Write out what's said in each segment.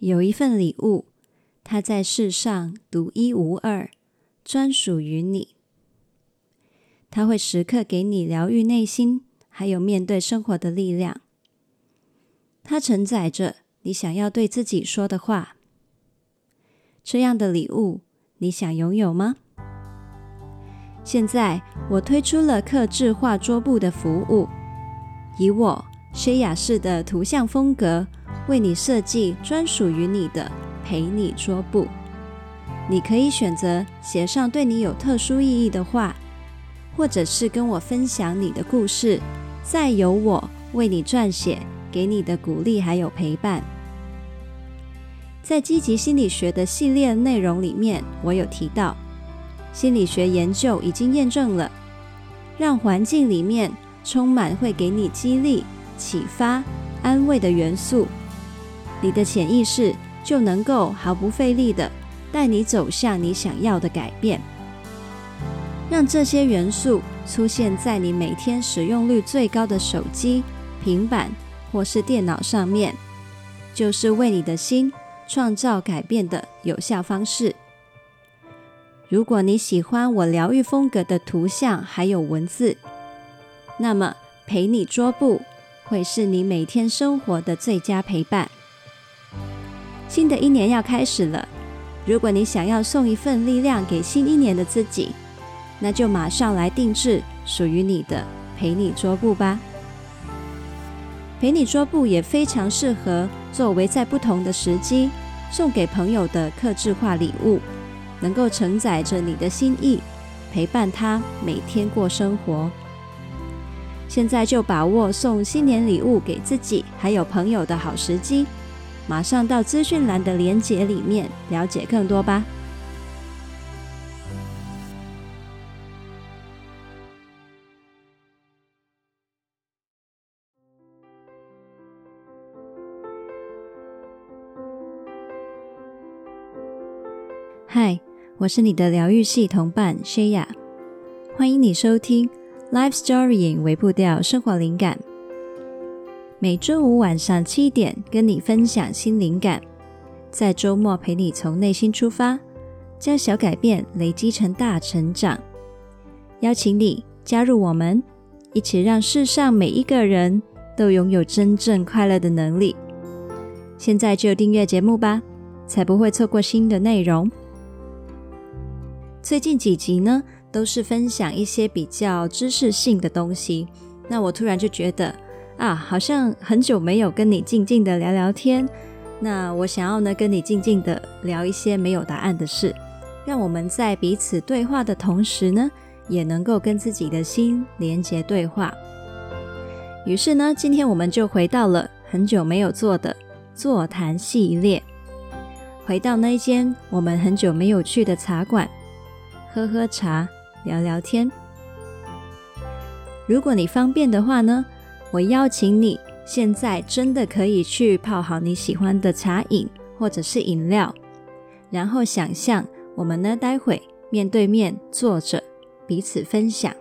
有一份礼物，它在世上独一无二，专属于你。它会时刻给你疗愈内心，还有面对生活的力量。它承载着你想要对自己说的话。这样的礼物，你想拥有吗？现在我推出了客制化桌布的服务，以我薛雅式的图像风格，为你设计专属于你的陪你桌布。你可以选择写上对你有特殊意义的话，或者是跟我分享你的故事，再由我为你撰写，给你的鼓励还有陪伴。在积极心理学的系列内容里面，我有提到，心理学研究已经验证了，让环境里面充满会给你激励、启发、安慰的元素，你的潜意识就能够毫不费力的带你走向你想要的改变。让这些元素出现在你每天使用率最高的手机、平板或是电脑上面，就是为你的心。创造改变的有效方式。如果你喜欢我疗愈风格的图像还有文字，那么陪你桌布会是你每天生活的最佳陪伴。新的一年要开始了，如果你想要送一份力量给新一年的自己，那就马上来定制属于你的陪你桌布吧。陪你桌布也非常适合作为在不同的时机送给朋友的客制化礼物，能够承载着你的心意，陪伴他每天过生活。现在就把握送新年礼物给自己还有朋友的好时机，马上到资讯栏的连接里面了解更多吧。嗨，我是你的疗愈系同伴 Shaya，欢迎你收听 Life Story 影微步调生活灵感。每周五晚上七点跟你分享新灵感，在周末陪你从内心出发，将小改变累积成大成长。邀请你加入我们，一起让世上每一个人都拥有真正快乐的能力。现在就订阅节目吧，才不会错过新的内容。最近几集呢，都是分享一些比较知识性的东西。那我突然就觉得啊，好像很久没有跟你静静的聊聊天。那我想要呢，跟你静静的聊一些没有答案的事，让我们在彼此对话的同时呢，也能够跟自己的心连接对话。于是呢，今天我们就回到了很久没有做的座谈系列，回到那间我们很久没有去的茶馆。喝喝茶，聊聊天。如果你方便的话呢，我邀请你现在真的可以去泡好你喜欢的茶饮或者是饮料，然后想象我们呢，待会面对面坐着，彼此分享。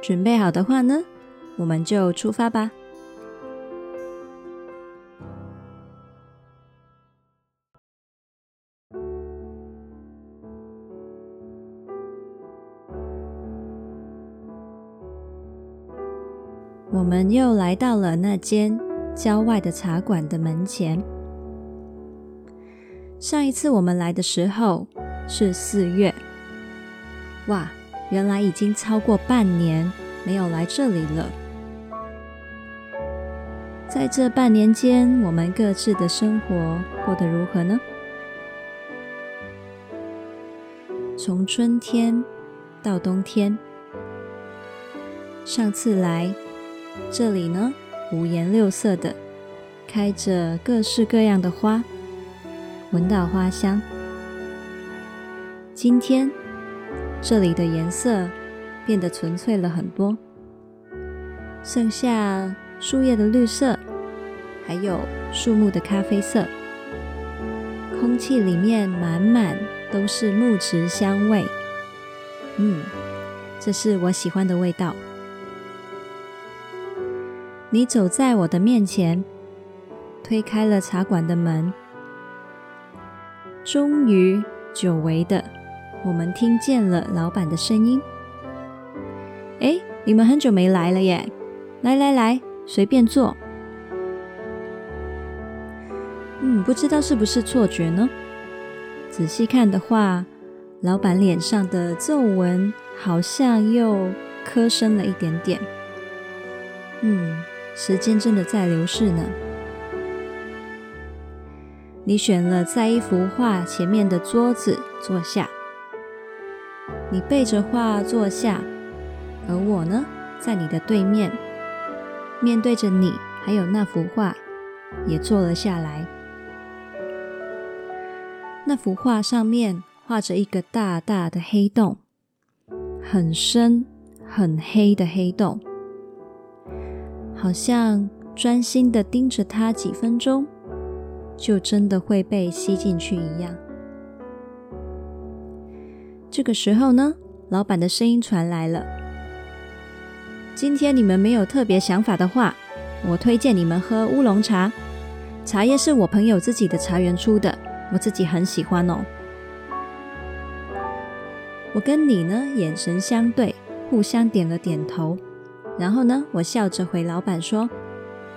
准备好的话呢，我们就出发吧。我们又来到了那间郊外的茶馆的门前。上一次我们来的时候是四月，哇，原来已经超过半年没有来这里了。在这半年间，我们各自的生活过得如何呢？从春天到冬天，上次来。这里呢，五颜六色的，开着各式各样的花，闻到花香。今天这里的颜色变得纯粹了很多，剩下树叶的绿色，还有树木的咖啡色。空气里面满满都是木质香味，嗯，这是我喜欢的味道。你走在我的面前，推开了茶馆的门。终于，久违的，我们听见了老板的声音。哎，你们很久没来了耶！来来来，随便坐。嗯，不知道是不是错觉呢？仔细看的话，老板脸上的皱纹好像又刻深了一点点。嗯，时间真的在流逝呢。你选了在一幅画前面的桌子坐下，你背着画坐下，而我呢，在你的对面，面对着你，还有那幅画，也坐了下来。那幅画上面画着一个大大的黑洞，很深、很黑的黑洞，好像专心的盯着它几分钟，就真的会被吸进去一样。这个时候呢，老板的声音传来了：“今天你们没有特别想法的话，我推荐你们喝乌龙茶，茶叶是我朋友自己的茶园出的。”我自己很喜欢哦。我跟你呢眼神相对，互相点了点头，然后呢，我笑着回老板说：“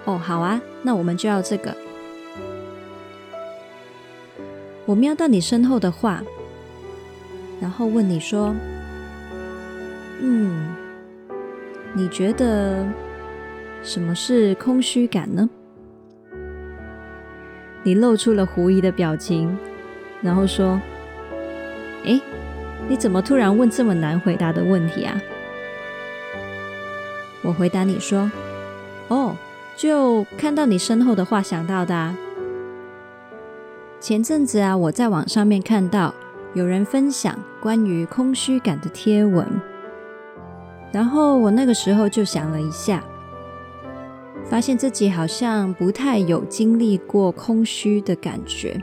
哦，好啊，那我们就要这个。”我瞄到你身后的画，然后问你说：“嗯，你觉得什么是空虚感呢？”你露出了狐疑的表情，然后说：“诶，你怎么突然问这么难回答的问题啊？”我回答你说：“哦，就看到你身后的画想到的。前阵子啊，我在网上面看到有人分享关于空虚感的贴文，然后我那个时候就想了一下。”发现自己好像不太有经历过空虚的感觉，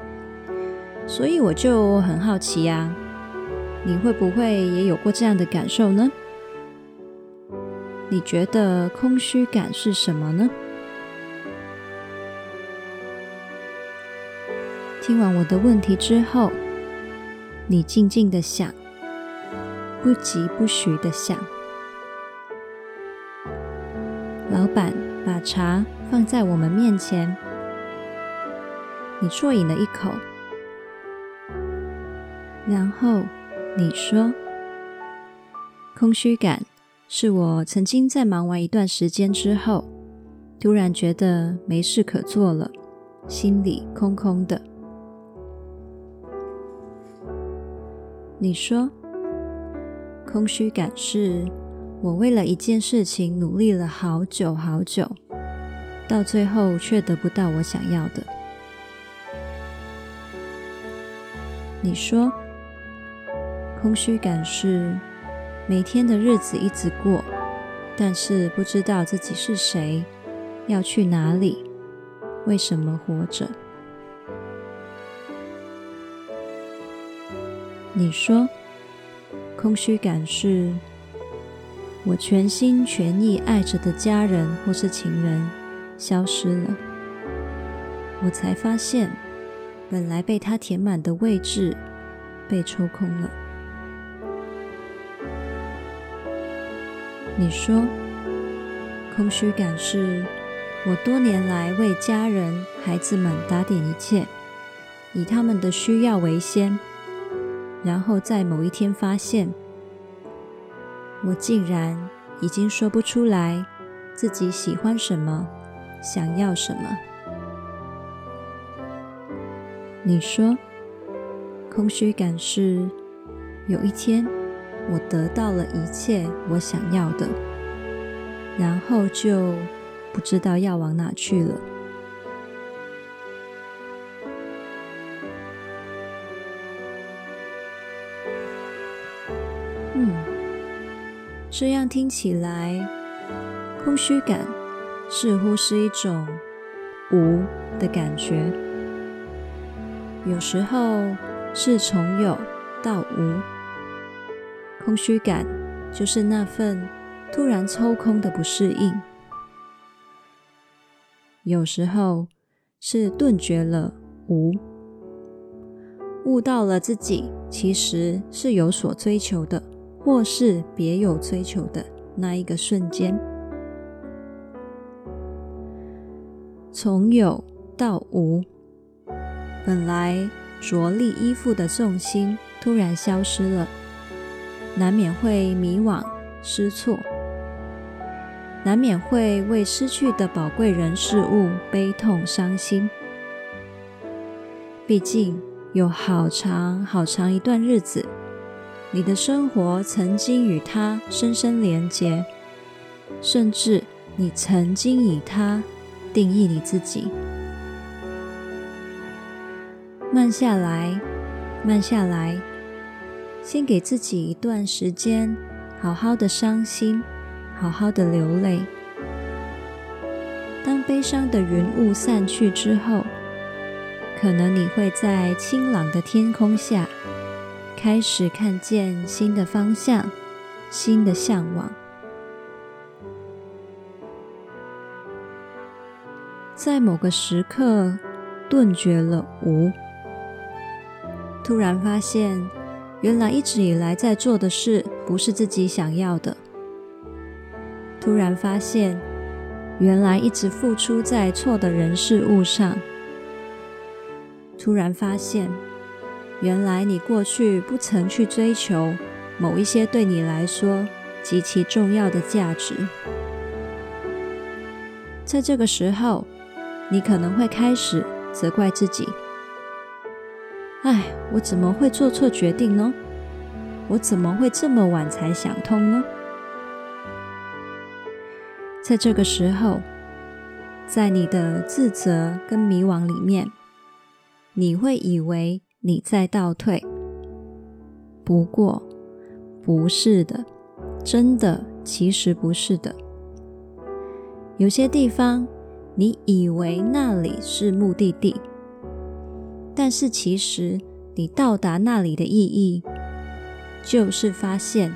所以我就很好奇啊，你会不会也有过这样的感受呢？你觉得空虚感是什么呢？听完我的问题之后，你静静的想，不疾不徐的想，老板。把茶放在我们面前，你啜饮了一口，然后你说：“空虚感是我曾经在忙完一段时间之后，突然觉得没事可做了，心里空空的。”你说：“空虚感是……”我为了一件事情努力了好久好久，到最后却得不到我想要的。你说，空虚感是每天的日子一直过，但是不知道自己是谁，要去哪里，为什么活着？你说，空虚感是。我全心全意爱着的家人或是情人消失了，我才发现，本来被他填满的位置被抽空了。你说，空虚感是我多年来为家人、孩子们打点一切，以他们的需要为先，然后在某一天发现。我竟然已经说不出来自己喜欢什么，想要什么。你说，空虚感是有一天我得到了一切我想要的，然后就不知道要往哪去了。嗯这样听起来，空虚感似乎是一种无的感觉。有时候是从有到无，空虚感就是那份突然抽空的不适应。有时候是顿觉了无，悟到了自己其实是有所追求的，或是别有追求的那一个瞬间，从有到无，本来着力依附的重心突然消失了，难免会迷惘失措。难免会为失去的宝贵人事物悲痛伤心。毕竟有好长好长一段日子，你的生活曾经与他深深连结，甚至你曾经以他定义你自己。慢下来，慢下来，先给自己一段时间，好好的伤心。好好的流泪。当悲伤的云雾散去之后，可能你会在清朗的天空下，开始看见新的方向、新的向往。在某个时刻，顿觉了无，突然发现，原来一直以来在做的事，不是自己想要的。突然发现，原来一直付出在错的人事物上。突然发现，原来你过去不曾去追求某一些对你来说极其重要的价值。在这个时候，你可能会开始责怪自己：“哎，我怎么会做错决定呢？我怎么会这么晚才想通呢？”在这个时候，在你的自责跟迷惘里面，你会以为你在倒退。不过，不是的，真的，其实不是的。有些地方，你以为那里是目的地，但是其实你到达那里的意义，就是发现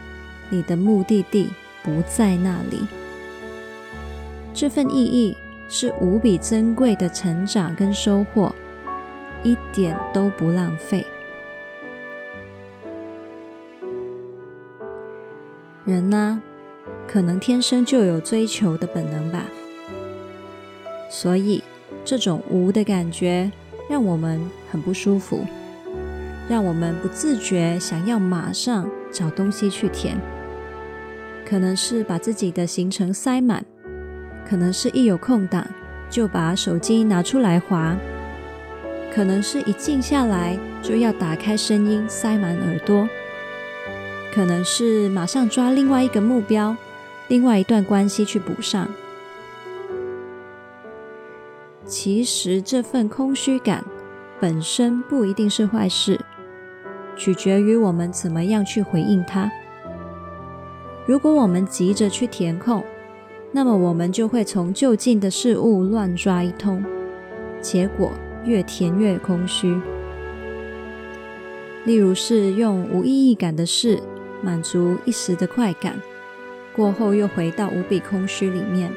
你的目的地不在那里。这份意义是无比珍贵的成长跟收获，一点都不浪费。人呢，可能天生就有追求的本能吧，所以这种无的感觉让我们很不舒服，让我们不自觉想要马上找东西去填，可能是把自己的行程塞满。可能是一有空档就把手机拿出来划，可能是一静下来就要打开声音塞满耳朵，可能是马上抓另外一个目标、另外一段关系去补上。其实这份空虚感本身不一定是坏事，取决于我们怎么样去回应它。如果我们急着去填空，那么我们就会从就近的事物乱抓一通，结果越填越空虚。例如是用无意义感的事满足一时的快感，过后又回到无比空虚里面。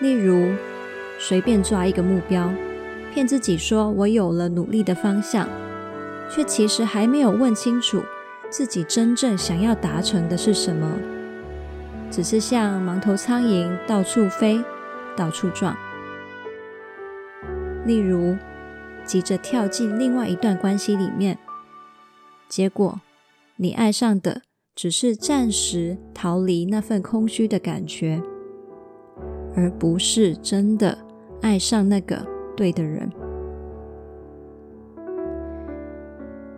例如随便抓一个目标，骗自己说我有了努力的方向，却其实还没有问清楚自己真正想要达成的是什么。只是像盲头苍蝇到处飞，到处撞。例如，急着跳进另外一段关系里面，结果你爱上的只是暂时逃离那份空虚的感觉，而不是真的爱上那个对的人。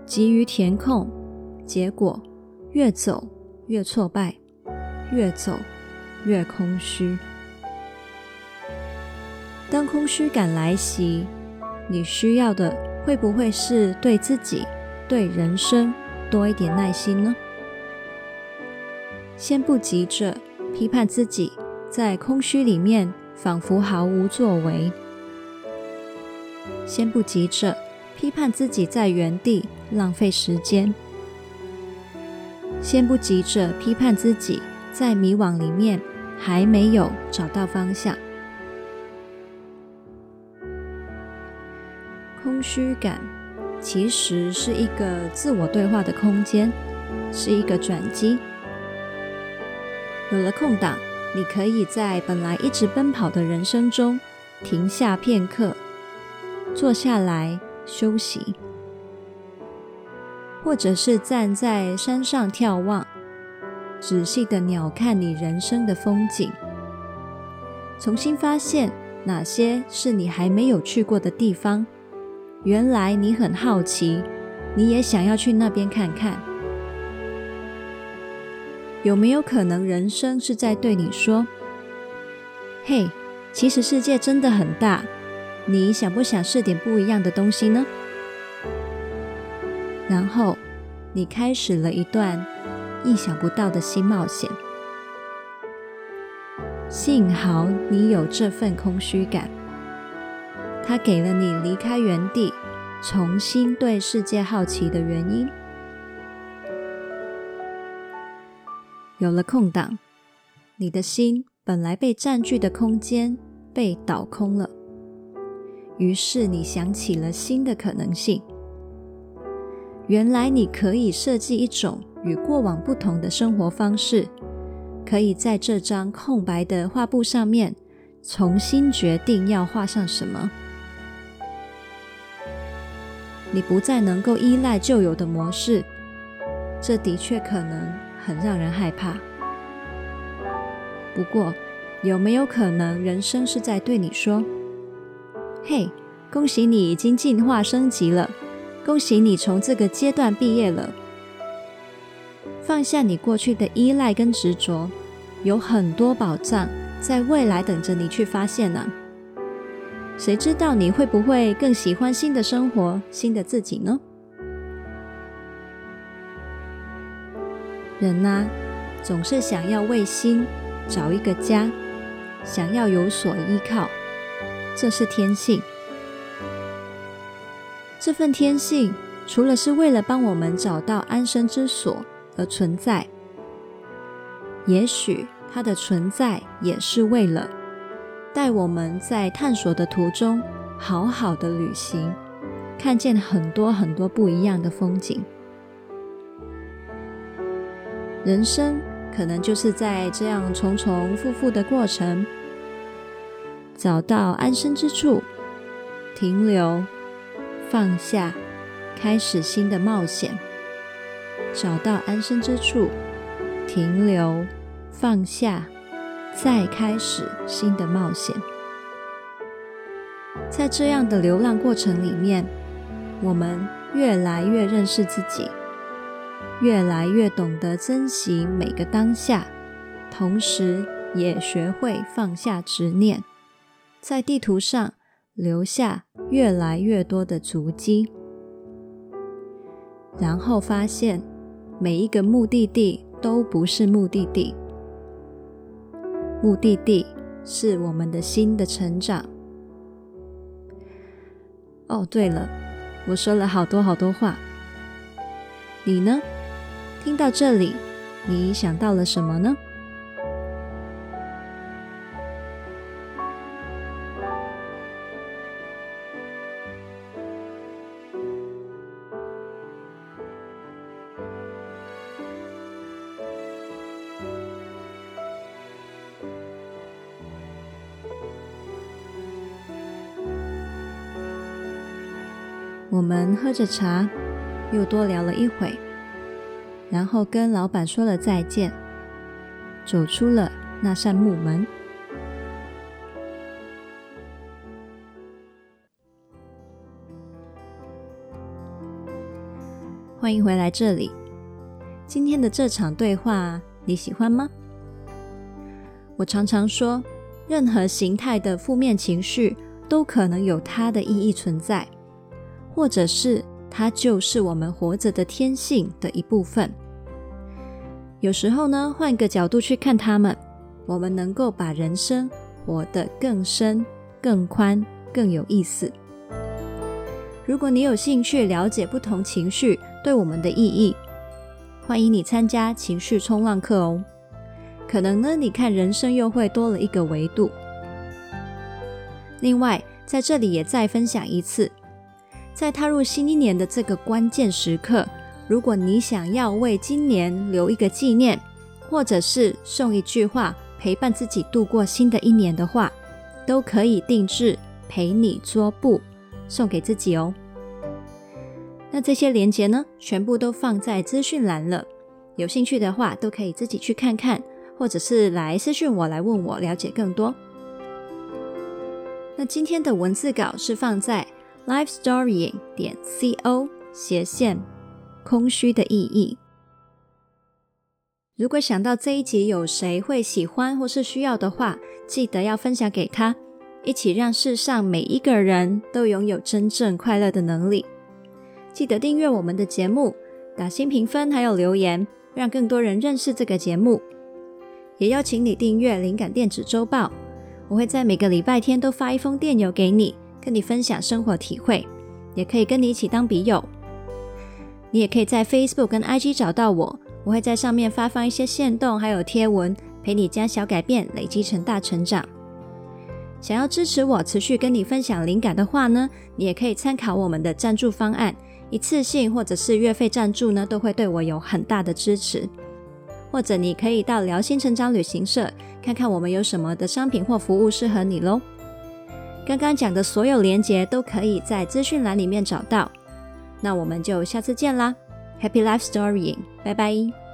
急于填空，结果越走越挫败。越走越空虚。当空虚感来袭，你需要的会不会是对自己、对人生多一点耐心呢？先不急着批判自己，在空虚里面仿佛毫无作为。先不急着批判自己在原地浪费时间。先不急着批判自己在迷惘里面还没有找到方向。空虚感其实是一个自我对话的空间是一个转机。有了空档你可以在本来一直奔跑的人生中停下片刻，坐下来休息，或者是站在山上眺望，仔细的鸟看你人生的风景，重新发现哪些是你还没有去过的地方。原来你很好奇，你也想要去那边看看。有没有可能人生是在对你说：“嘿，其实世界真的很大，你想不想试点不一样的东西呢？”然后你开始了一段意想不到的新冒险。幸好你有这份空虚感。它给了你离开原地，重新对世界好奇的原因。有了空档，你的心本来被占据的空间被倒空了，于是你想起了新的可能性。原来你可以设计一种与过往不同的生活方式，可以在这张空白的画布上面重新决定要画上什么。你不再能够依赖旧有的模式，这的确可能很让人害怕。不过，有没有可能人生是在对你说：“嘿，恭喜你已经进化升级了，恭喜你从这个阶段毕业了。放下你过去的依赖跟执着，有很多宝藏在未来等着你去发现呢。”谁知道你会不会更喜欢新的生活、新的自己呢？人呐，总是想要为心找一个家，想要有所依靠，这是天性。这份天性，除了是为了帮我们找到安身之所而存在，也许它的存在也是为了。带我们在探索的途中，好好的旅行，看见很多很多不一样的风景。人生可能就是在这样重重复复的过程，找到安身之处，停留，放下，开始新的冒险。找到安身之处，停留，放下。再开始新的冒险，在这样的流浪过程里面，我们越来越认识自己，越来越懂得珍惜每个当下，同时也学会放下执念，在地图上留下越来越多的足迹，然后发现每一个目的地都不是目的地。目的地是我们的心的成长。哦，对了，我说了好多好多话，你呢？听到这里，你想到了什么呢？我们喝着茶，又多聊了一会，然后跟老板说了再见，走出了那扇木门。欢迎回来这里。今天的这场对话你喜欢吗？我常常说，任何形态的负面情绪都可能有它的意义存在。或者是它就是我们活着的天性的一部分。有时候呢，换个角度去看它们，我们能够把人生活得更深、更宽、更有意思。如果你有兴趣了解不同情绪对我们的意义，欢迎你参加情绪冲浪课哦。可能呢，你看人生又会多了一个维度。另外，在这里也再分享一次。在踏入新一年的这个关键时刻，如果你想要为今年留一个纪念，或者是送一句话陪伴自己度过新的一年的话，都可以定制陪你桌布送给自己哦。那这些连结呢，全部都放在资讯栏了，有兴趣的话都可以自己去看看，或者是来私讯我来问我了解更多。那今天的文字稿是放在。Lifestorying 点 co 斜线空虚的意义。如果想到这一集有谁会喜欢或是需要的话，记得要分享给他，一起让世上每一个人都拥有真正快乐的能力。记得订阅我们的节目，打新评分还有留言，让更多人认识这个节目。也邀请你订阅灵感电子周报，我会在每个礼拜天都发一封电邮给你。跟你分享生活体会，也可以跟你一起当笔友。你也可以在 Facebook 跟 IG 找到我，我会在上面发放一些限动，还有贴文，陪你将小改变累积成大成长。想要支持我持续跟你分享灵感的话呢，你也可以参考我们的赞助方案，一次性或者是月费赞助呢，都会对我有很大的支持。或者你可以到疗心成长旅行社看看我们有什么的商品或服务适合你喽。刚刚讲的所有连接都可以在资讯栏里面找到，那我们就下次见啦，Happy Life Story，拜拜。